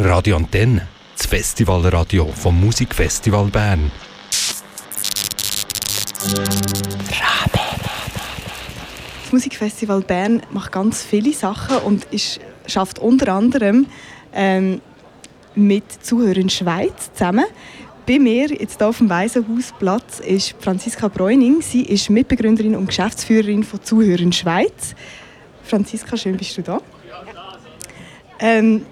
Radio Antenne, das Festivalradio vom Musikfestival Bern. Das Musikfestival Bern macht ganz viele Sachen und ist, schafft unter anderem ähm, mit Zuhörern Schweiz zusammen. Bei mir, jetzt hier auf dem Waisenhausplatz, ist Franziska Bräuning. Sie ist Mitbegründerin und Geschäftsführerin von Zuhörern Schweiz. Franziska, schön bist du da. Ähm,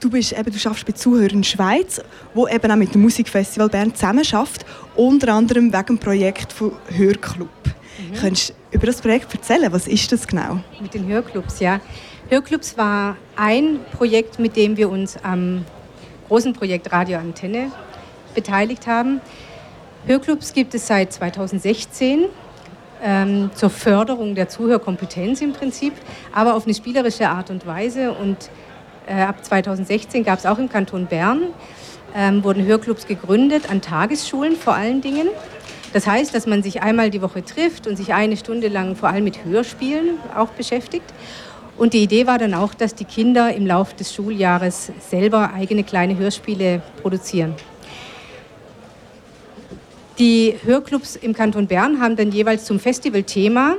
du, bist, eben, du arbeitest bei Zuhörern Schweiz, wo eben auch mit dem Musikfestival Bern zusammen schafft, unter anderem wegen dem Projekt von Hörclub. Mhm. Könntest du über das Projekt erzählen? Was ist das genau? Mit den Hörclubs, ja. Hörclubs war ein Projekt, mit dem wir uns am großen Projekt Radio Antenne beteiligt haben. Hörclubs gibt es seit 2016 ähm, zur Förderung der Zuhörkompetenz im Prinzip, aber auf eine spielerische Art und Weise. Und ab 2016 gab es auch im Kanton Bern, ähm, wurden Hörclubs gegründet, an Tagesschulen vor allen Dingen. Das heißt, dass man sich einmal die Woche trifft und sich eine Stunde lang vor allem mit Hörspielen auch beschäftigt. Und die Idee war dann auch, dass die Kinder im Laufe des Schuljahres selber eigene kleine Hörspiele produzieren. Die Hörclubs im Kanton Bern haben dann jeweils zum Festivalthema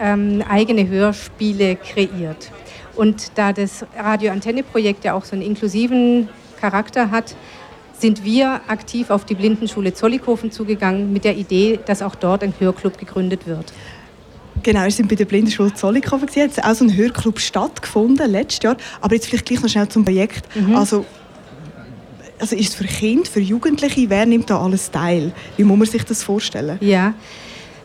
ähm, eigene Hörspiele kreiert. Und da das Radio-Antenne-Projekt ja auch so einen inklusiven Charakter hat, sind wir aktiv auf die Blindenschule Zollikofen zugegangen mit der Idee, dass auch dort ein Hörclub gegründet wird. Genau, wir sind bei der Blindenschule Zollikofen. Es hat auch so ein Hörclub stattgefunden letztes Jahr. Aber jetzt vielleicht gleich noch schnell zum Projekt. Mhm. Also, also ist es für Kinder, für Jugendliche, wer nimmt da alles teil? Wie muss man sich das vorstellen? Ja,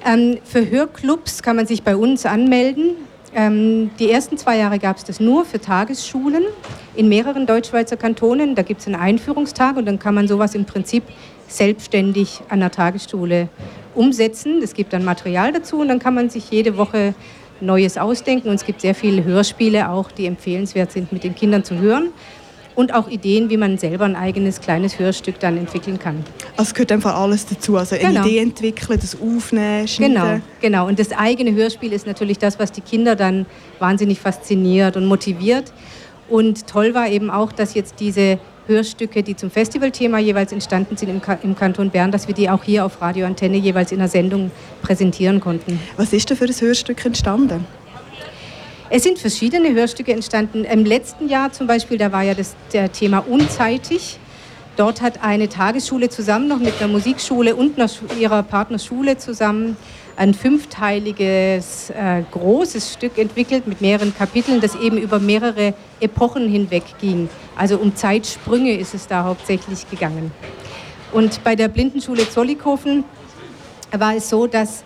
ähm, für Hörclubs kann man sich bei uns anmelden. Ähm, die ersten zwei Jahre gab es das nur für Tagesschulen in mehreren Deutschschweizer Kantonen. Da gibt es einen Einführungstag und dann kann man sowas im Prinzip selbstständig an der Tagesschule umsetzen. Es gibt dann Material dazu und dann kann man sich jede Woche Neues ausdenken. Und es gibt sehr viele Hörspiele auch, die empfehlenswert sind, mit den Kindern zu hören. Und auch Ideen, wie man selber ein eigenes kleines Hörstück dann entwickeln kann. Also gehört einfach alles dazu. Also eine genau. Idee entwickeln, das Aufnehmen, Schneiden. Genau, genau. Und das eigene Hörspiel ist natürlich das, was die Kinder dann wahnsinnig fasziniert und motiviert. Und toll war eben auch, dass jetzt diese Hörstücke, die zum Festivalthema jeweils entstanden sind im, im Kanton Bern, dass wir die auch hier auf Radio Antenne jeweils in der Sendung präsentieren konnten. Was ist denn für das Hörstück entstanden? Es sind verschiedene Hörstücke entstanden. Im letzten Jahr zum Beispiel, da war ja das der Thema unzeitig. Dort hat eine Tagesschule zusammen noch mit einer Musikschule und einer, ihrer Partnerschule zusammen ein fünfteiliges, äh, großes Stück entwickelt mit mehreren Kapiteln, das eben über mehrere Epochen hinweg ging. Also um Zeitsprünge ist es da hauptsächlich gegangen. Und bei der Blindenschule Zollikofen war es so, dass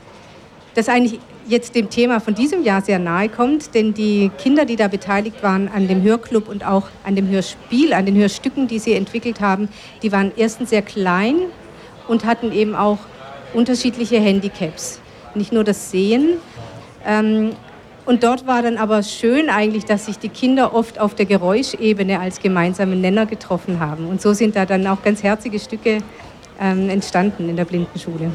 das eigentlich jetzt dem Thema von diesem Jahr sehr nahe kommt, denn die Kinder, die da beteiligt waren an dem Hörclub und auch an dem Hörspiel, an den Hörstücken, die sie entwickelt haben, die waren erstens sehr klein und hatten eben auch unterschiedliche Handicaps nicht nur das Sehen. Ähm, und dort war dann aber schön eigentlich, dass sich die Kinder oft auf der Geräuschebene als gemeinsamen Nenner getroffen haben. Und so sind da dann auch ganz herzige Stücke ähm, entstanden in der Blindenschule.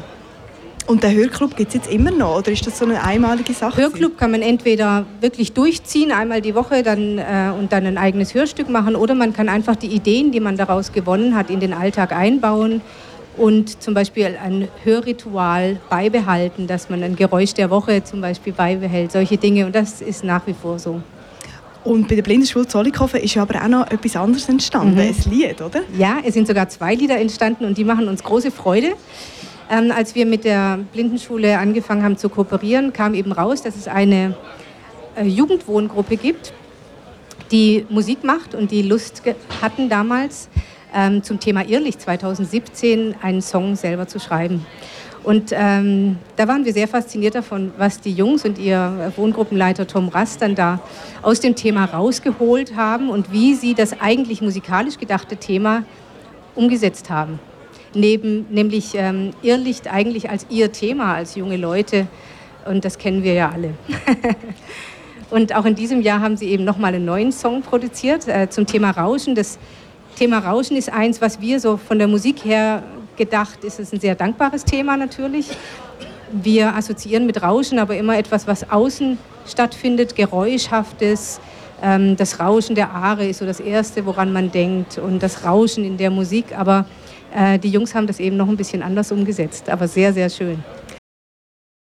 Und der Hörclub gibt es jetzt immer noch oder ist das so eine einmalige Sache? Hörclub kann man entweder wirklich durchziehen, einmal die Woche dann, äh, und dann ein eigenes Hörstück machen oder man kann einfach die Ideen, die man daraus gewonnen hat, in den Alltag einbauen und zum Beispiel ein Hörritual beibehalten, dass man ein Geräusch der Woche zum Beispiel beibehält, solche Dinge. Und das ist nach wie vor so. Und bei der Blindenschule Zollikofen ist ja aber auch noch etwas anderes entstanden, mhm. ein Lied, oder? Ja, es sind sogar zwei Lieder entstanden und die machen uns große Freude. Ähm, als wir mit der Blindenschule angefangen haben zu kooperieren, kam eben raus, dass es eine äh, Jugendwohngruppe gibt, die Musik macht und die Lust hatten damals, ähm, zum Thema Irrlicht 2017 einen Song selber zu schreiben. Und ähm, da waren wir sehr fasziniert davon, was die Jungs und ihr Wohngruppenleiter Tom Rast dann da aus dem Thema rausgeholt haben und wie sie das eigentlich musikalisch gedachte Thema umgesetzt haben. Neben, nämlich ähm, Irrlicht eigentlich als ihr Thema, als junge Leute. Und das kennen wir ja alle. und auch in diesem Jahr haben sie eben nochmal einen neuen Song produziert äh, zum Thema Rauschen. Das Thema Rauschen ist eins, was wir so von der Musik her gedacht, ist es ein sehr dankbares Thema natürlich. Wir assoziieren mit Rauschen aber immer etwas, was außen stattfindet, Geräuschhaftes, Ähm, das Rauschen der Aare ist so das Erste, woran man denkt und das Rauschen in der Musik. Aber die Jungs haben das eben noch ein bisschen anders umgesetzt, aber sehr, sehr schön.